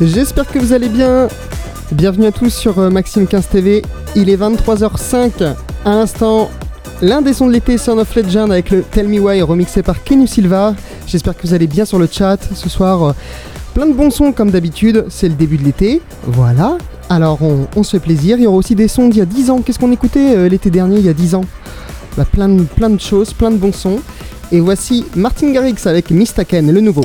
J'espère que vous allez bien. Bienvenue à tous sur euh, Maxime 15 TV. Il est 23h05. À l'instant, l'un des sons de l'été, Son of Legend, avec le Tell Me Why remixé par Kenny Silva. J'espère que vous allez bien sur le chat ce soir. euh, Plein de bons sons comme d'habitude. C'est le début de l'été. Voilà. Alors on, se fait plaisir. Il y aura aussi des sons d'il y a 10 ans. Qu'est-ce qu'on écoutait euh, l'été dernier, il y a 10 ans? Bah, plein, plein de choses, plein de bons sons. Et voici Martin Garrix avec Mistaken, le nouveau.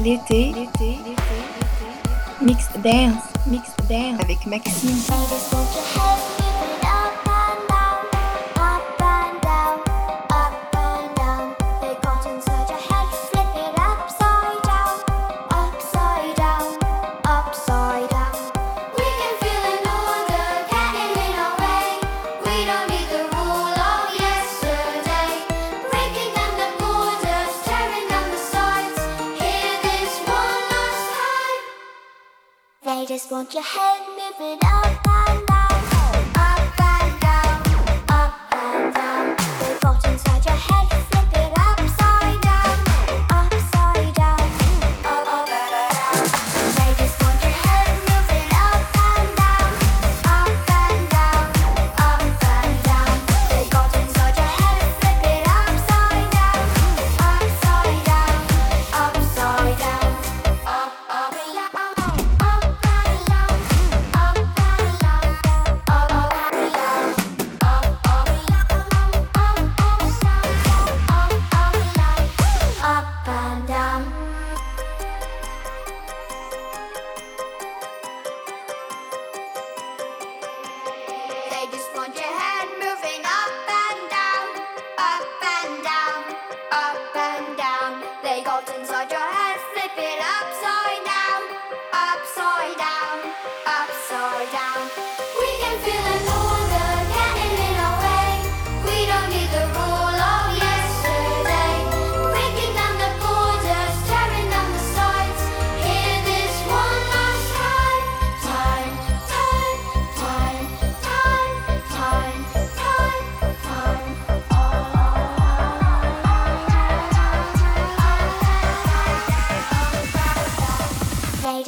L'été. L'été. Mix dance. Mix dance avec Maxime. Won't you move me up.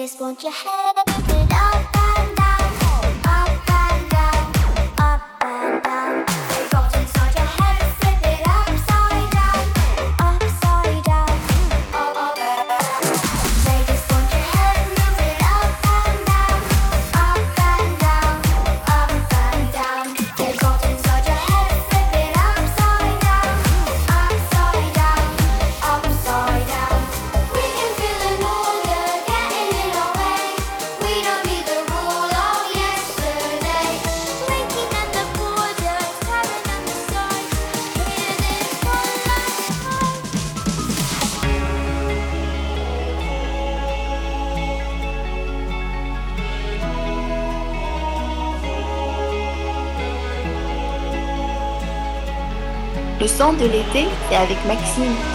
just want your head. de l'été, c'est avec Maxime.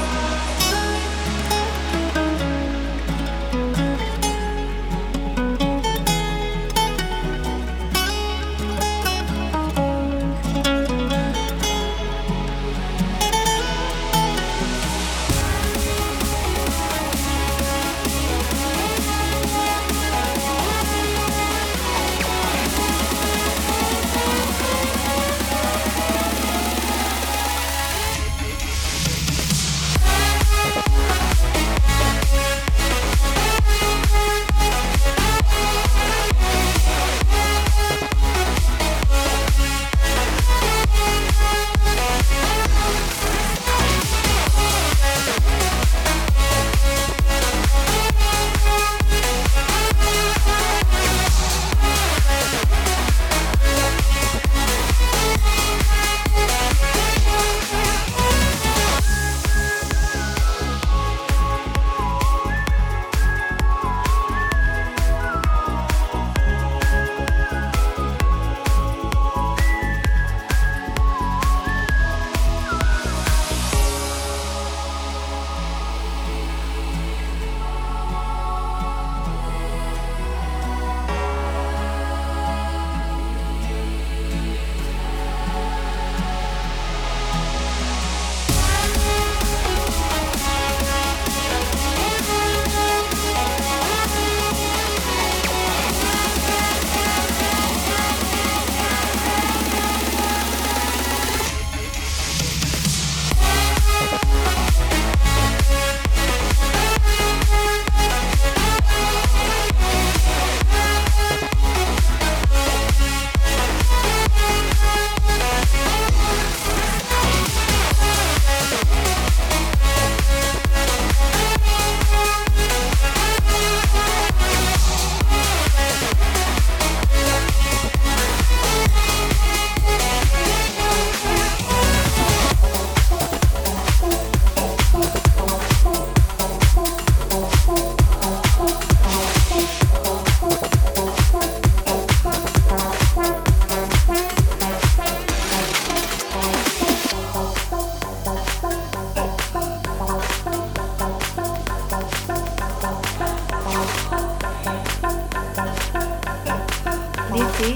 L'été,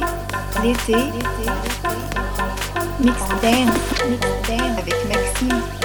l'été, mix dance, mix dance. Avec Maxime.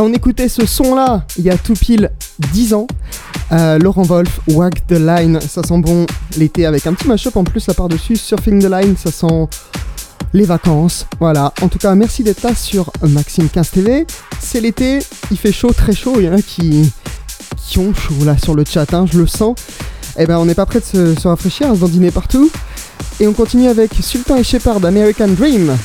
On écoutait ce son-là il y a tout pile 10 ans. Euh, Laurent Wolf, Wag the Line, ça sent bon l'été avec un petit mashup en plus là par-dessus. Surfing the Line, ça sent les vacances. Voilà, en tout cas, merci d'être là sur Maxime 15 TV. C'est l'été, il fait chaud, très chaud. Il y en a qui, qui ont chaud là sur le chat, hein, je le sens. Eh ben, on n'est pas prêt de se, rafraîchir, à se partout. Et on continue avec Sultan et Shepard, American Dream.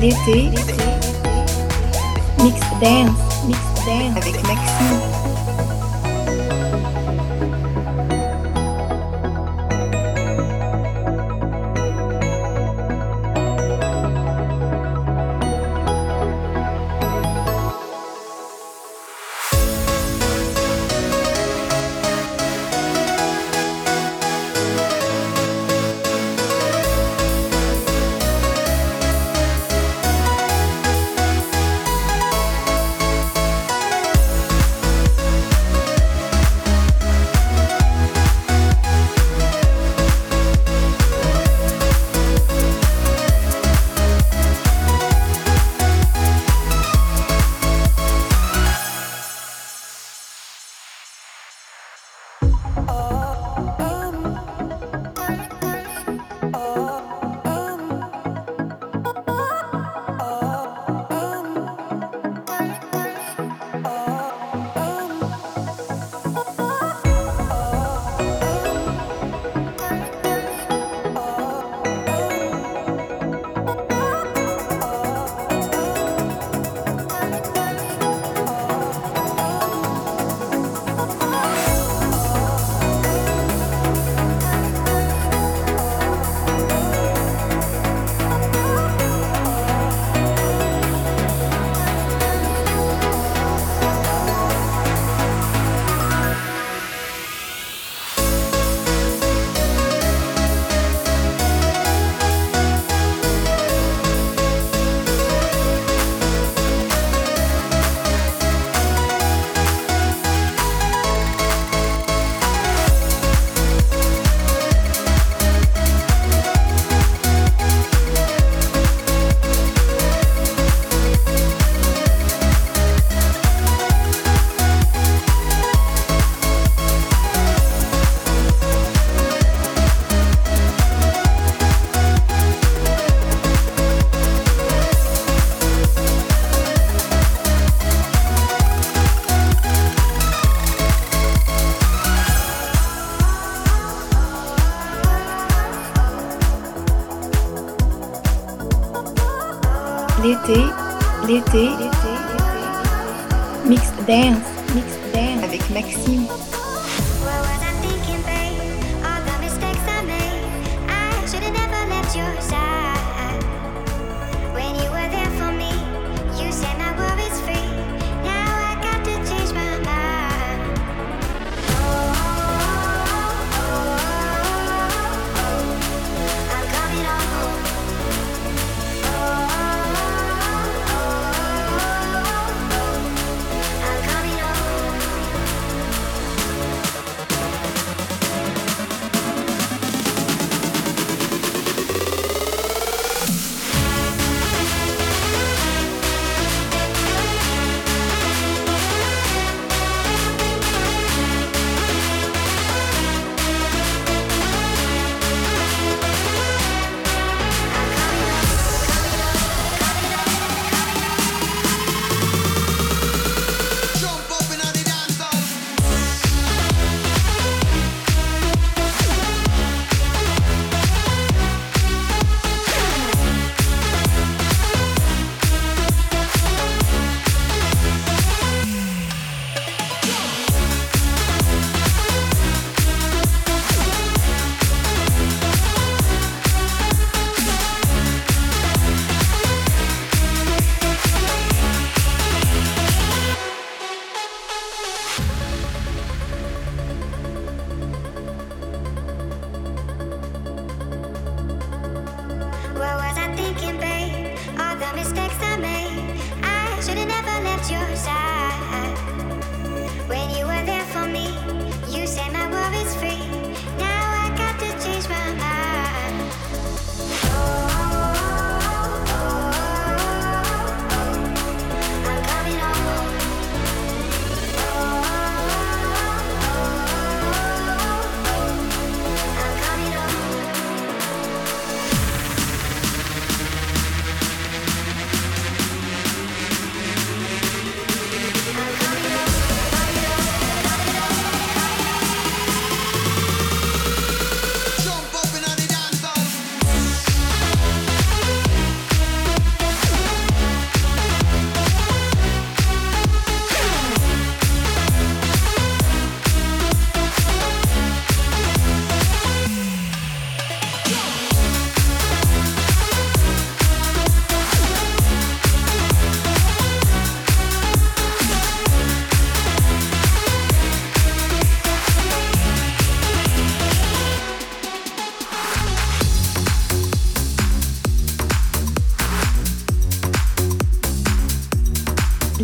L'été, mix dance, mix dance avec Maxime.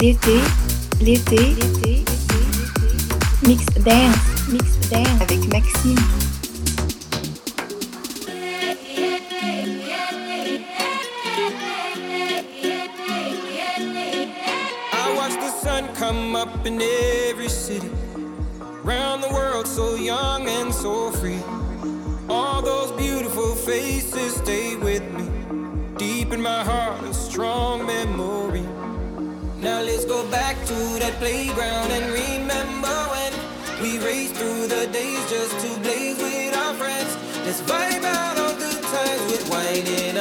L'été, l'été, l'été, Mix Dance, Mix Dance avec Maxime. I watch the sun come up in every city. Round the world, so young and so free. All those beautiful faces stay with me. Deep in my heart, a strong memory. Back to that playground and remember when we raced through the days just to blaze with our friends. Let's vibe out all good times with wine in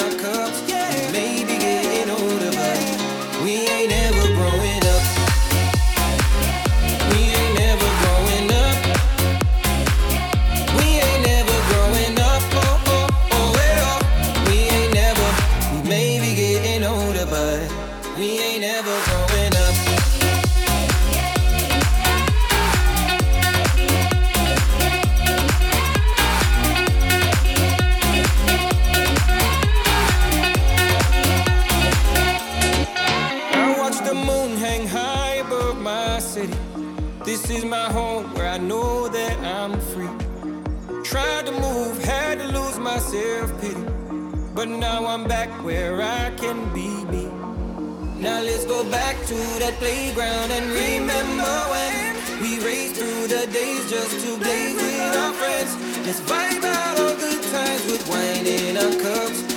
Tried to move, had to lose my self pity. But now I'm back where I can be me. Now let's go back to that playground and remember when we raced through the days just to blaze with our friends. Let's vibe out all good times with wine in our cups.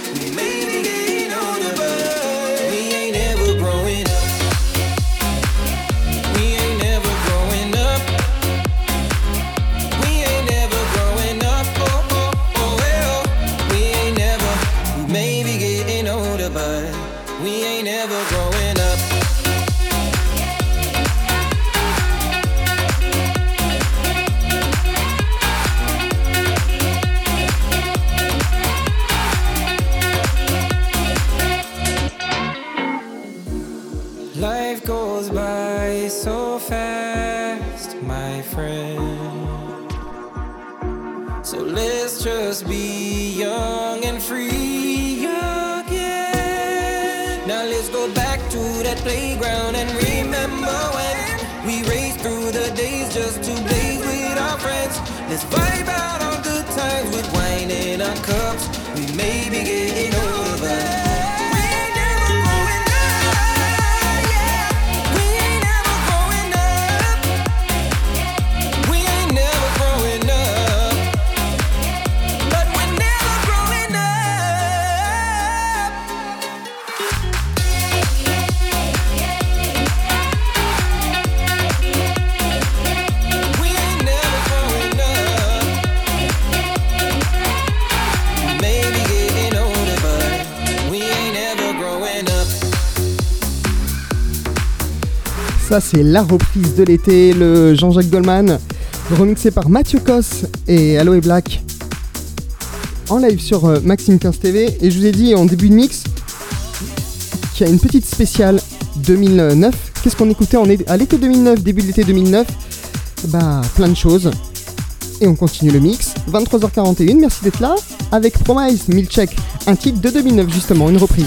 Ça, c'est la reprise de l'été, le Jean-Jacques Goldman, remixé par Mathieu Cos et Aloe Black en live sur euh, Maxime 15 TV. Et je vous ai dit en début de mix qu'il y a une petite spéciale 2009. Qu'est-ce qu'on écoutait? En à l'été 2009, début de l'été 2009 Bah, plein de choses. Et on continue le mix. 23h41, merci d'être là. Avec Promise, Milcheck, un titre de 2009 justement, une reprise.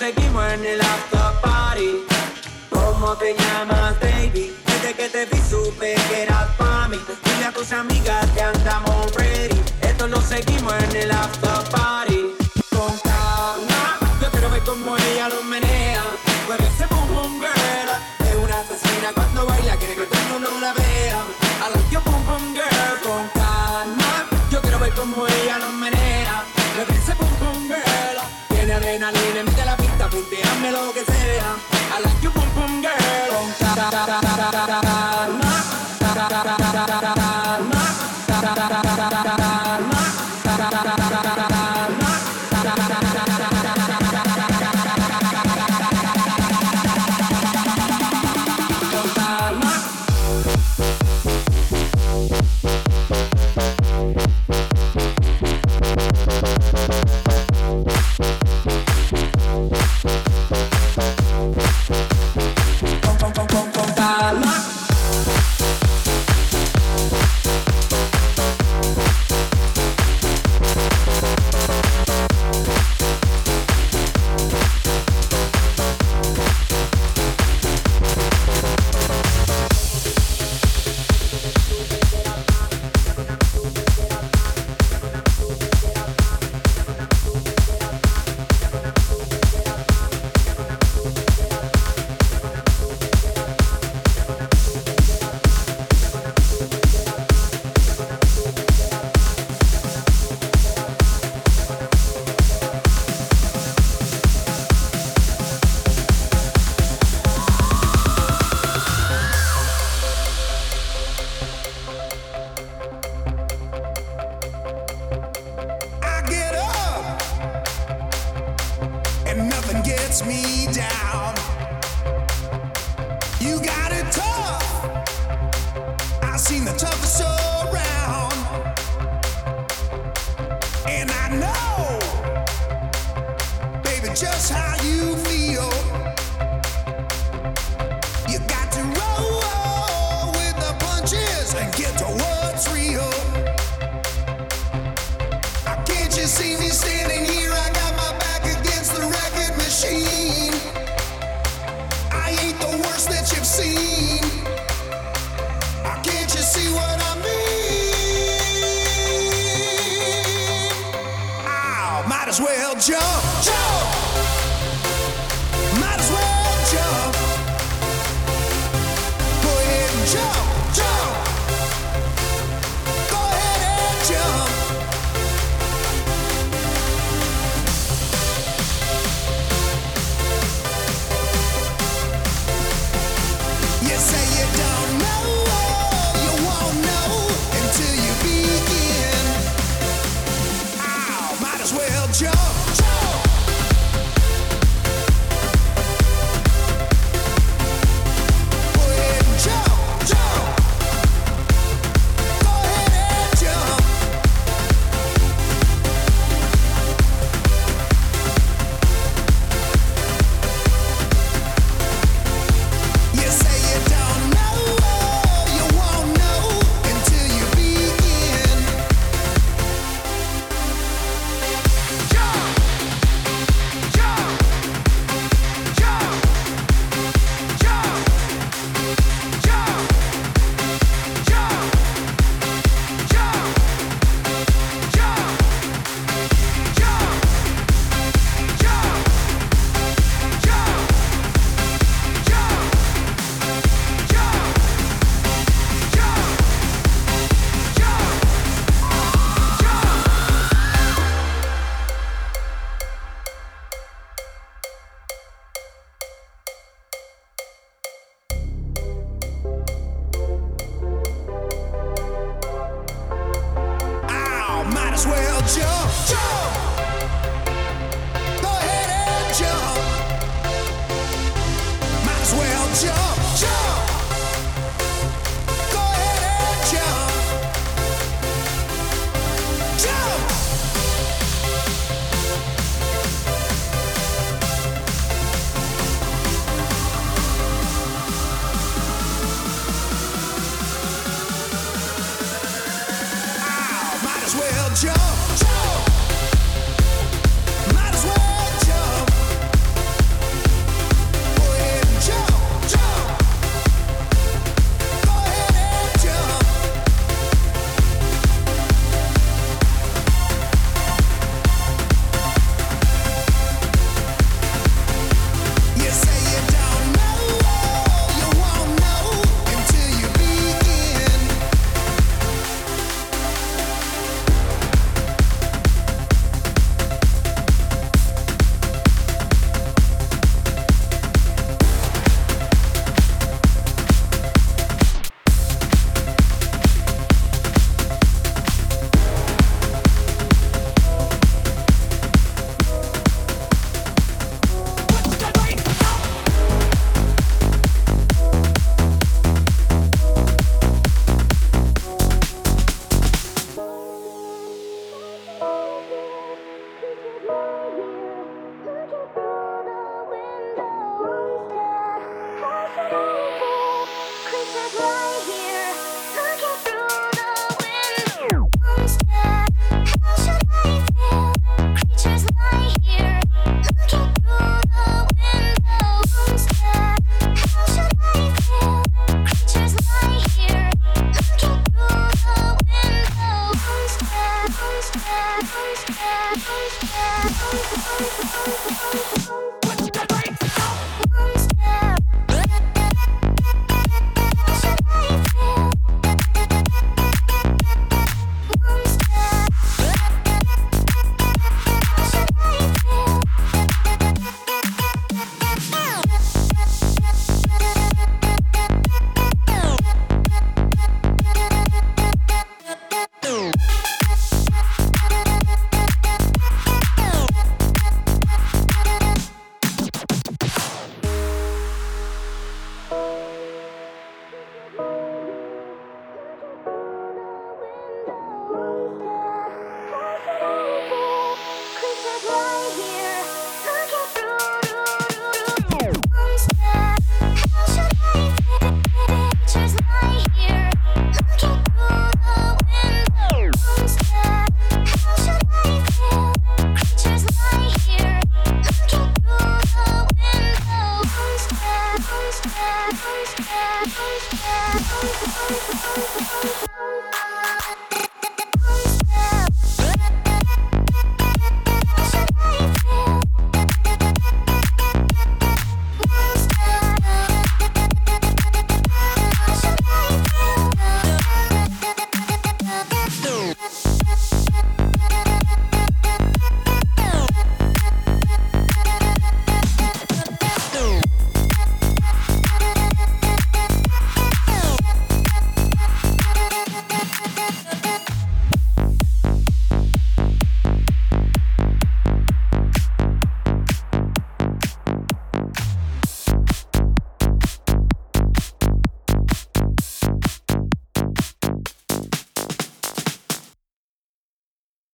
Seguimos en el after party. ¿Cómo te llamas,